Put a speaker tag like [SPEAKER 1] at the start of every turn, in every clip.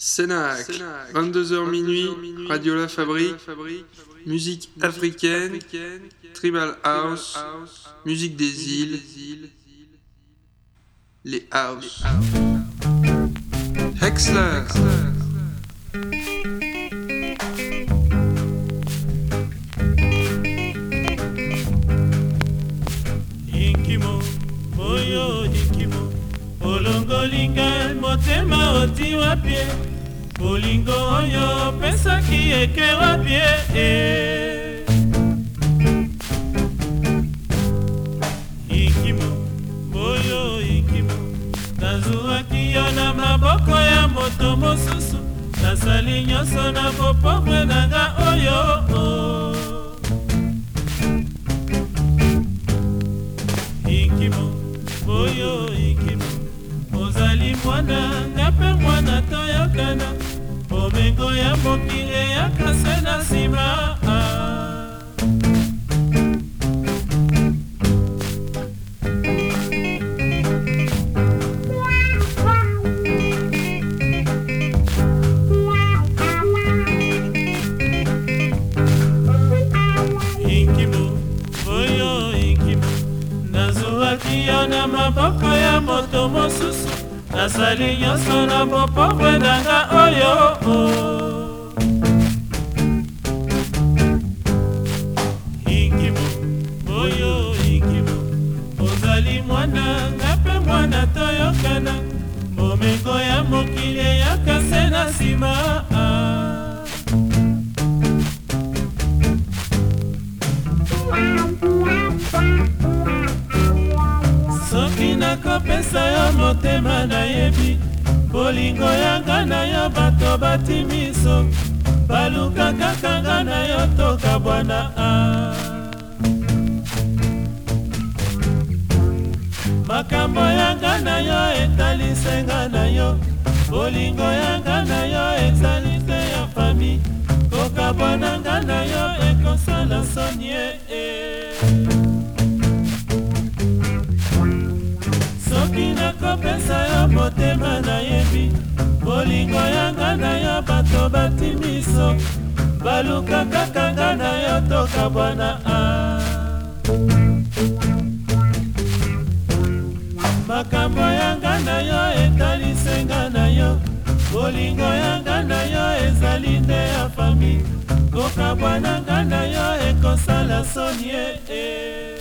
[SPEAKER 1] Sénac, 22h minuit, Radio La Fabrique, musique africaine, tribal house, musique des îles, les house. Hexler.
[SPEAKER 2] motema oti wapi bolingo oyo opesaki eke wapi e ikimu boyo ikimu nazwaki yo na maboko ya moto mosusu nasali nyonso na bopombwe nanga oyo oh. mwana nga mpe mwana toyokana bomengo ya mokili eyaka se na nsima maboko ya moto mosusu nasali nyonso na bopobre nanga oyo ingimu oyo ingimu ozali mwana nga mpe mwana toyokana bomengo ya mokili eyaka se na nsima kopesa yo motema nayebi bolingo yanga na yo bato bati miso balukaka kanga na yo toka bwana a makambo yanga na yo etalisenga na yo bolingo yanga na yo ezalise ya fami koka bwananga na yo ekosala sonie e eh. nakopesa yo motema nayebi bolingo yanga na yo bato batimiso baluka kaka nga na yo toka bwana a makambo yanga na yo etalisenga na yo bolingo yanga na yo ezali nde ya fami koka bwananga na yo ekosala sonie e eh.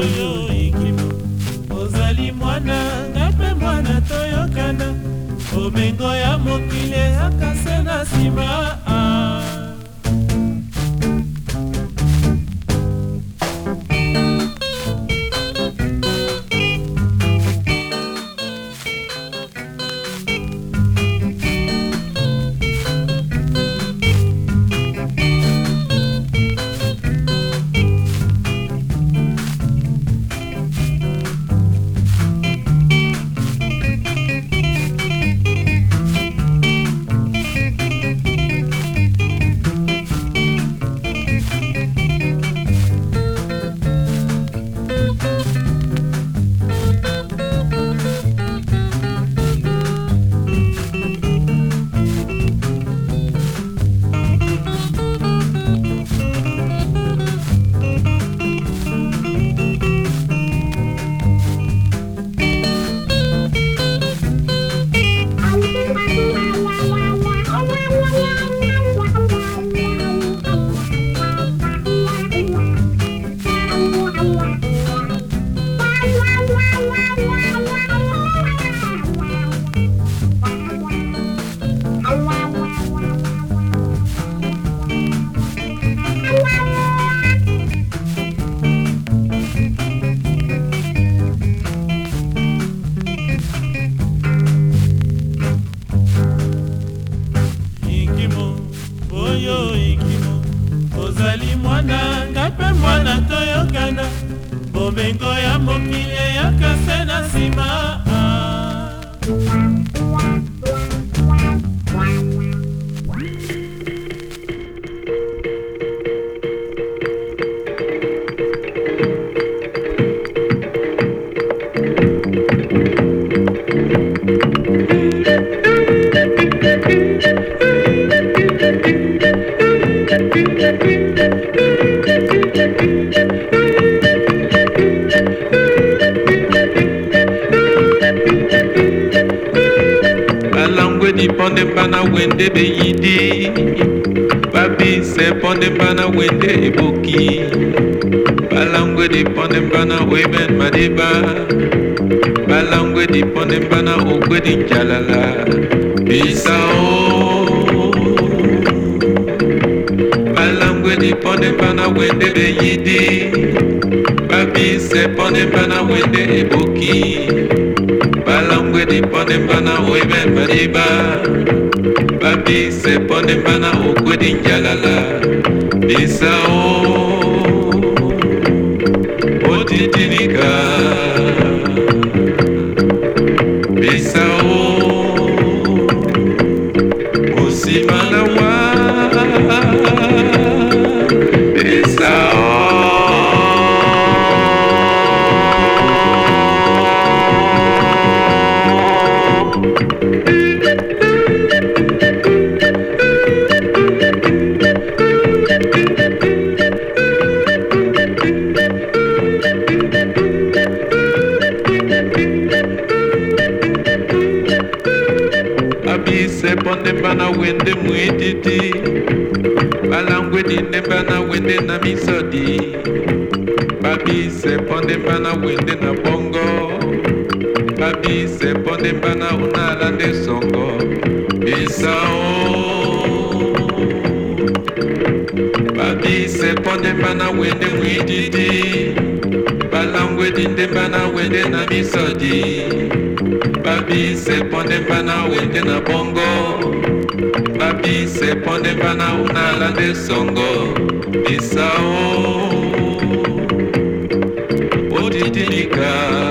[SPEAKER 2] oyo ekipo ozali mwana nga mpe mwana toyokana bomengo ya mokili akase na nsima ah.
[SPEAKER 3] depondemba na wende eboki balangwe depondemba na oyebemba liba babise pondemba na okwedi njalala bisao podemba na wende na bongo babise podemba na unala nde songo isao babise podemba na wende ngwididi balangwedi ndemba na wende na misodi babise podemba na wende na bongo babise podemba na unala nde songo isao Monica.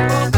[SPEAKER 4] oh.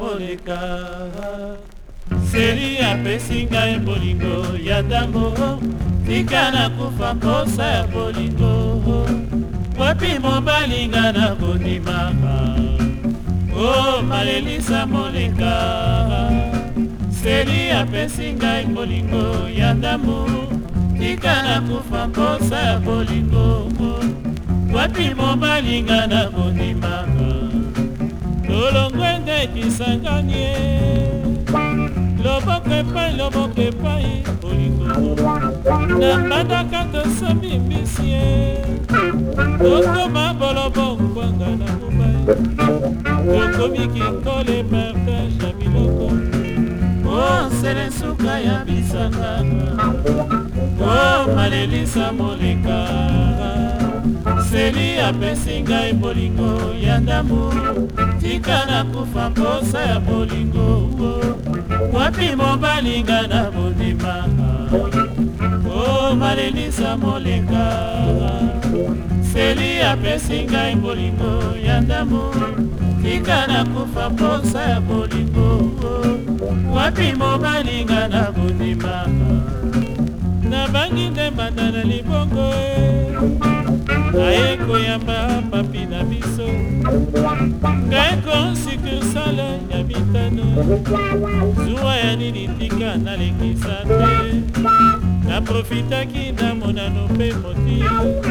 [SPEAKER 4] money ekikoli partage ya biloko osele oh, suka ya bisanga o oh, malelisa moleka seli apesi ngai e bolingo ya ndambu tika na kufa mposa ya bolingo wapi mobalinga na bondima o oh, malelisa moleka seli apesi ngai e bolingo ya ndambu tika na kufa mposa ya bolingo wapi mobalinga na bondima nabangi nde mbanda na libongo naye koyamba papi na biso ngai konsukursale ya mitano zuwa ya nini tika nalekisa te naprofitaki na monano mpe motio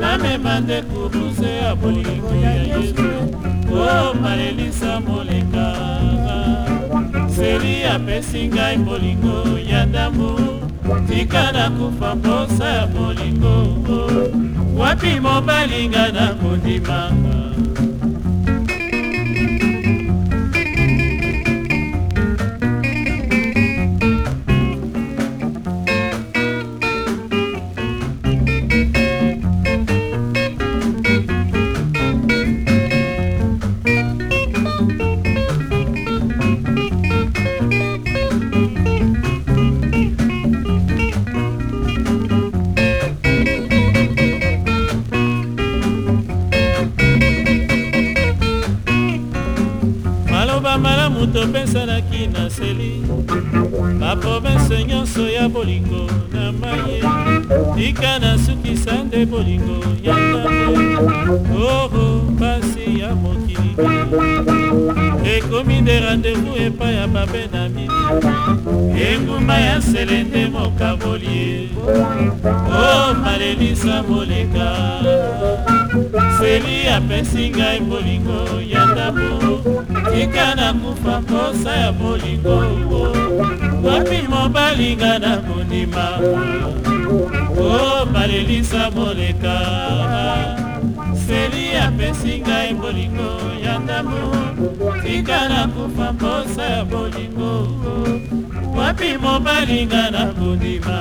[SPEAKER 4] namema nde kuruse ya bolingo ya yesu o malelisa molekanga seli apesi ngai bolingo ya ndambu tika na kufa mposa ya bolingo wapi mobalinga na kondimanga
[SPEAKER 5] elisa moleka seli apesi ngai bolingo ya ndambo tika na kufa mposa ya bolingo wapi mobalinga na kondima o oh, balelisa moleka seli apesi ngai bolingo ya ndambo tika na kufa mposa ya bolingo wapi mobalinga na kondima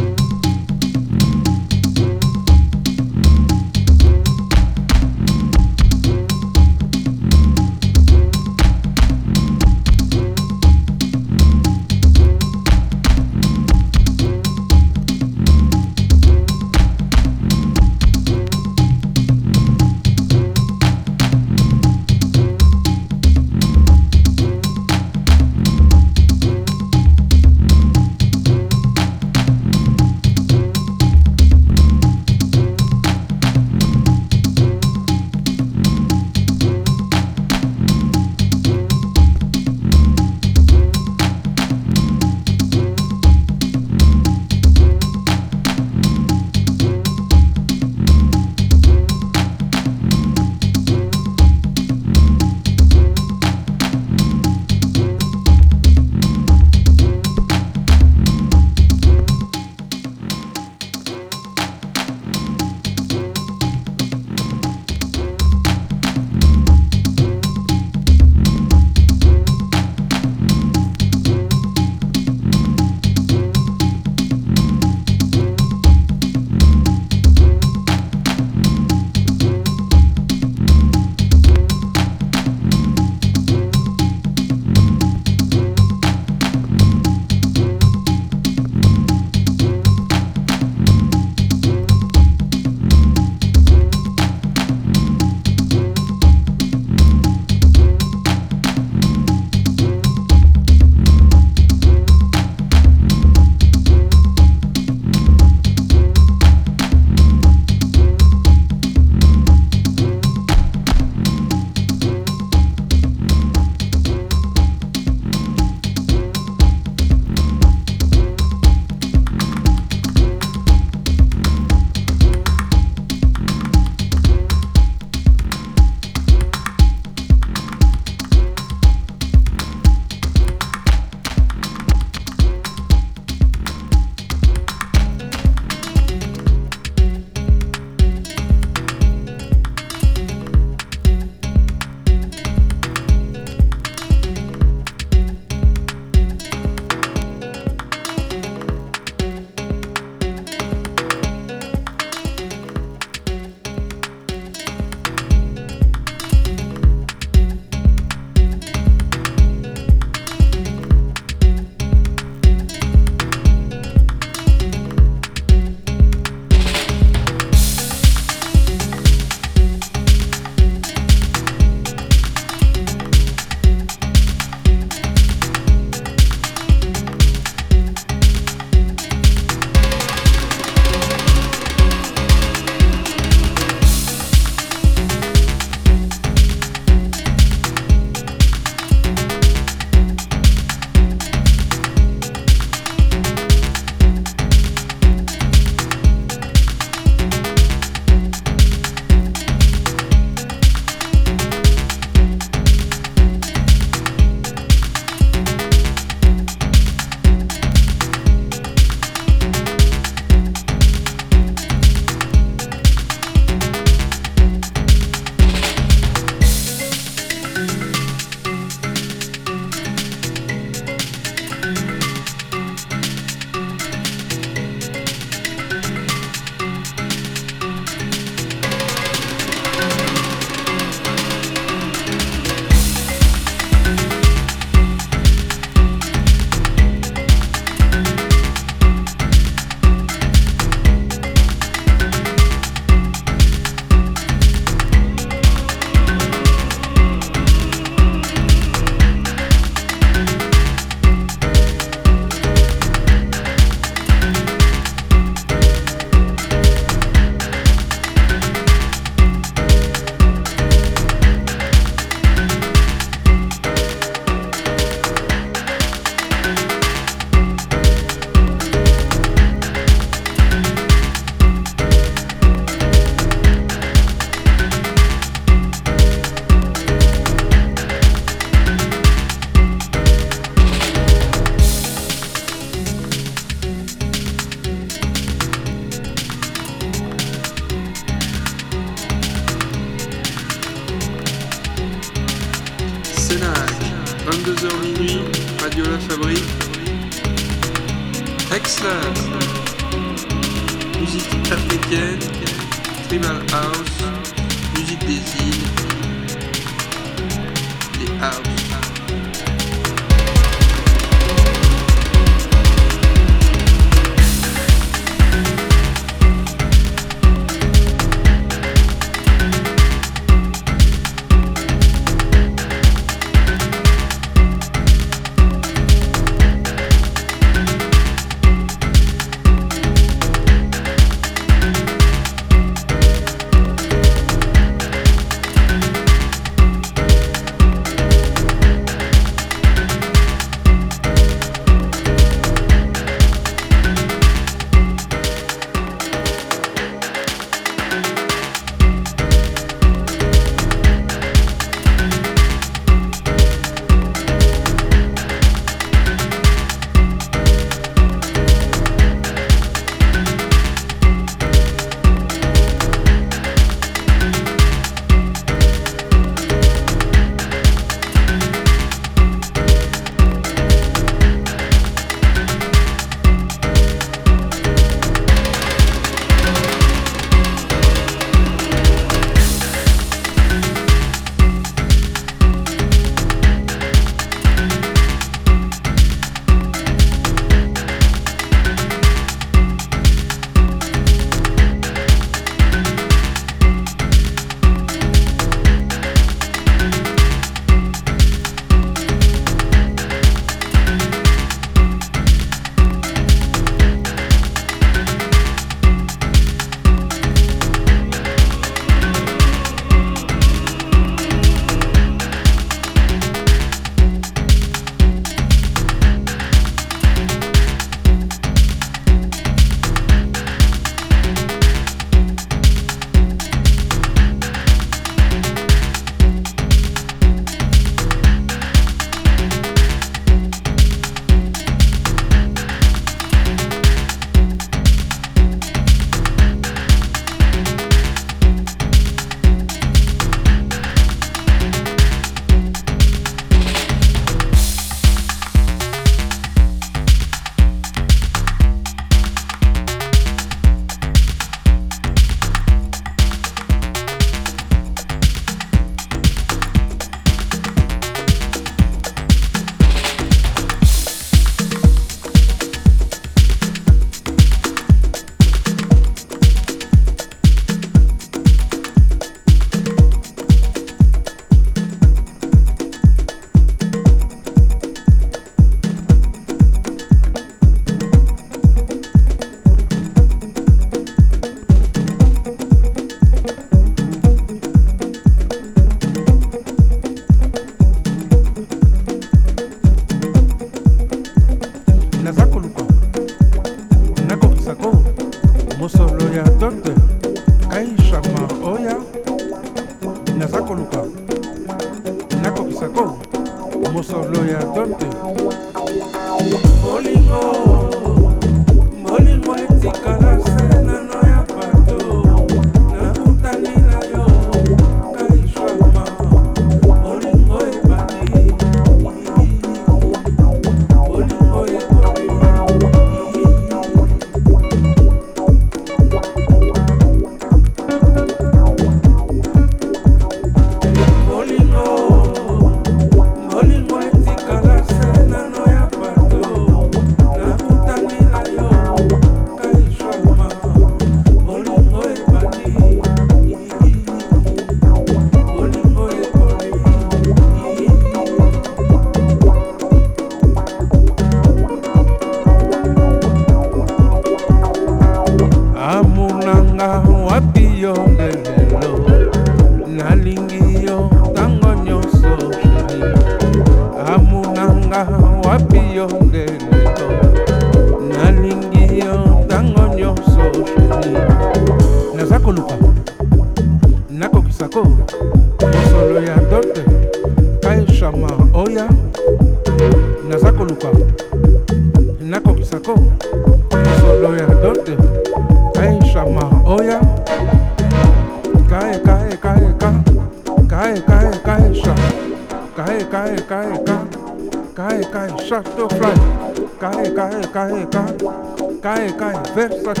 [SPEAKER 6] pra ti.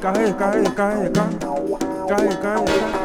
[SPEAKER 6] Carrega, carrega, carrega, carrega, carrega.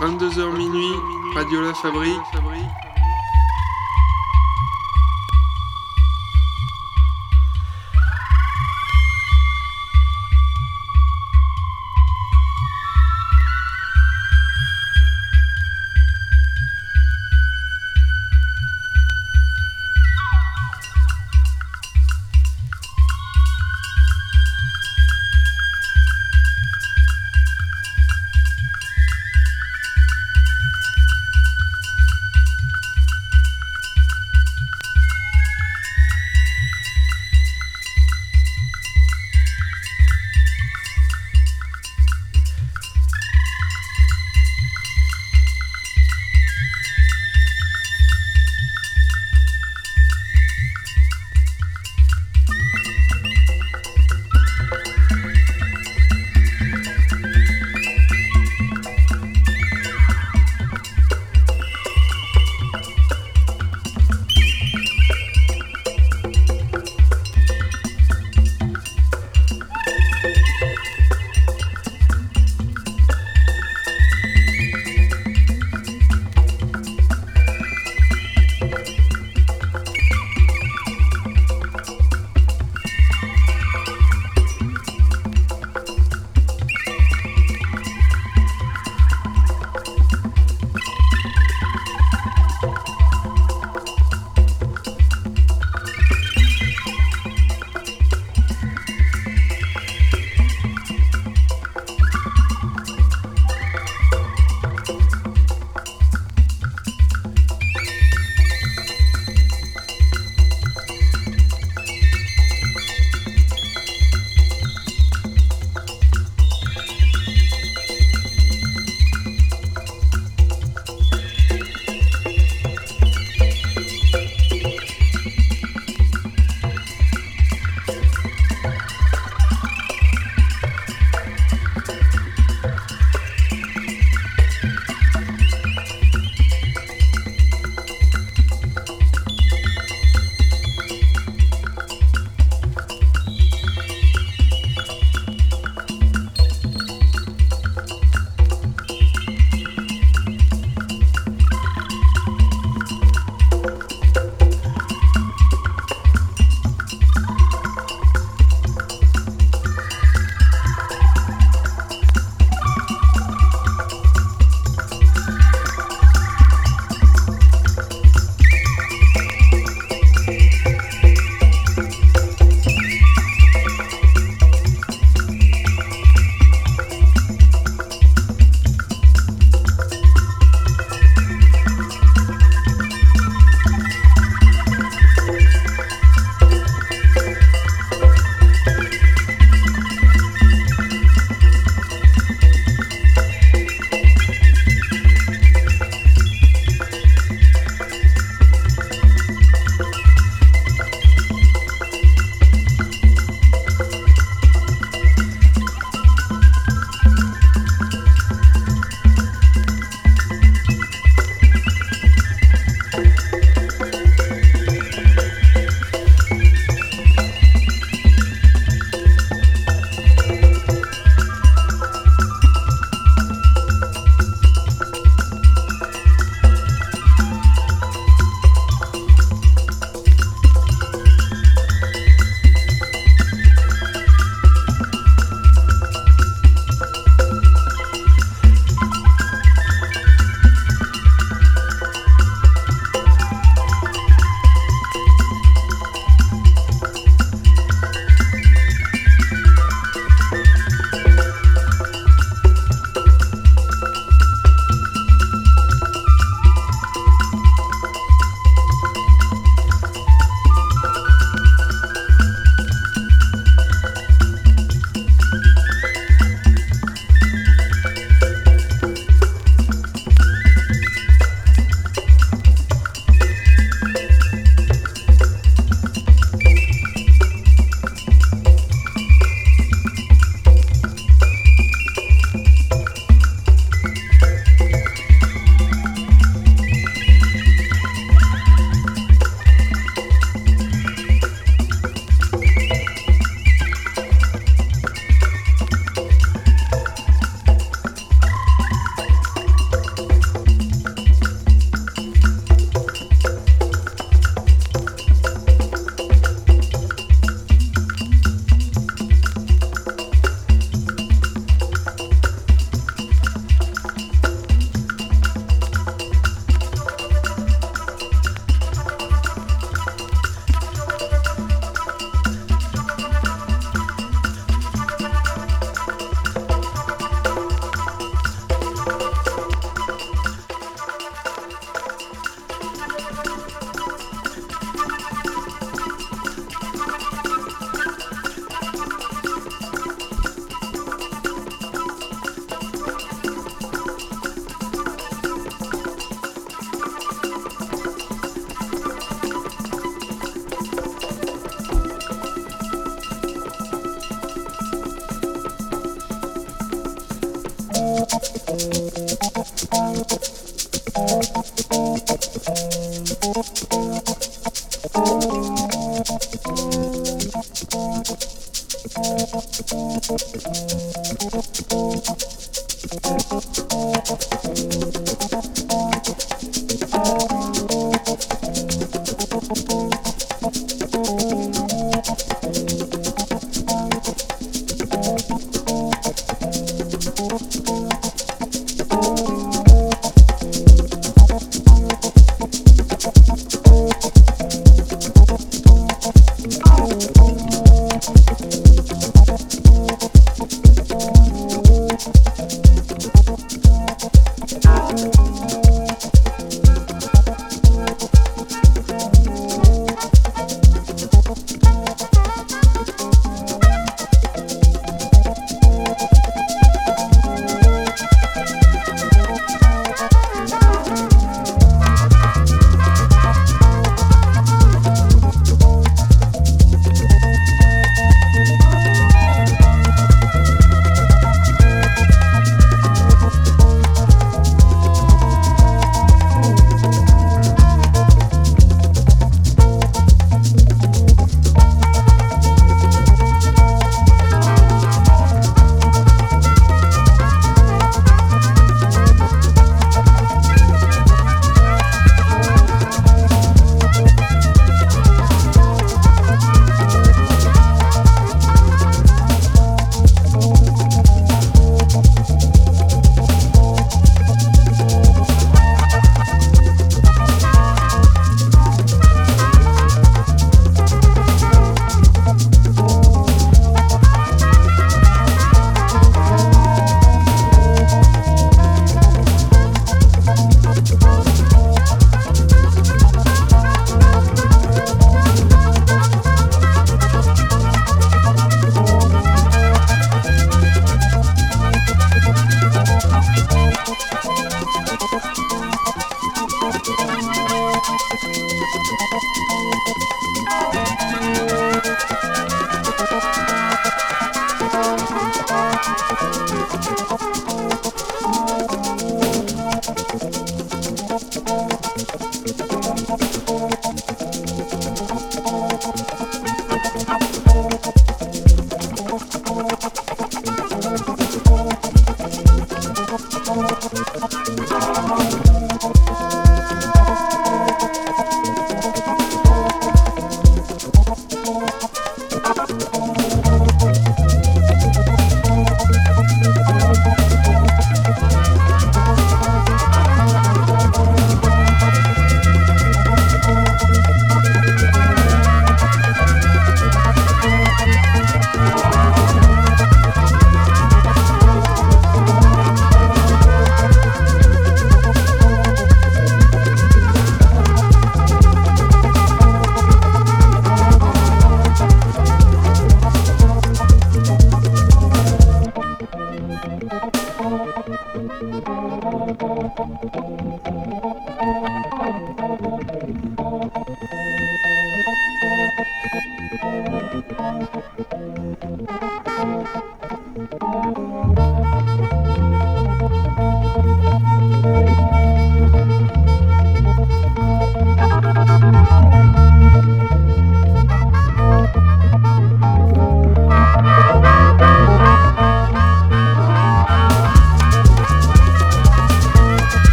[SPEAKER 7] 22h minuit, Radio La Fabrique.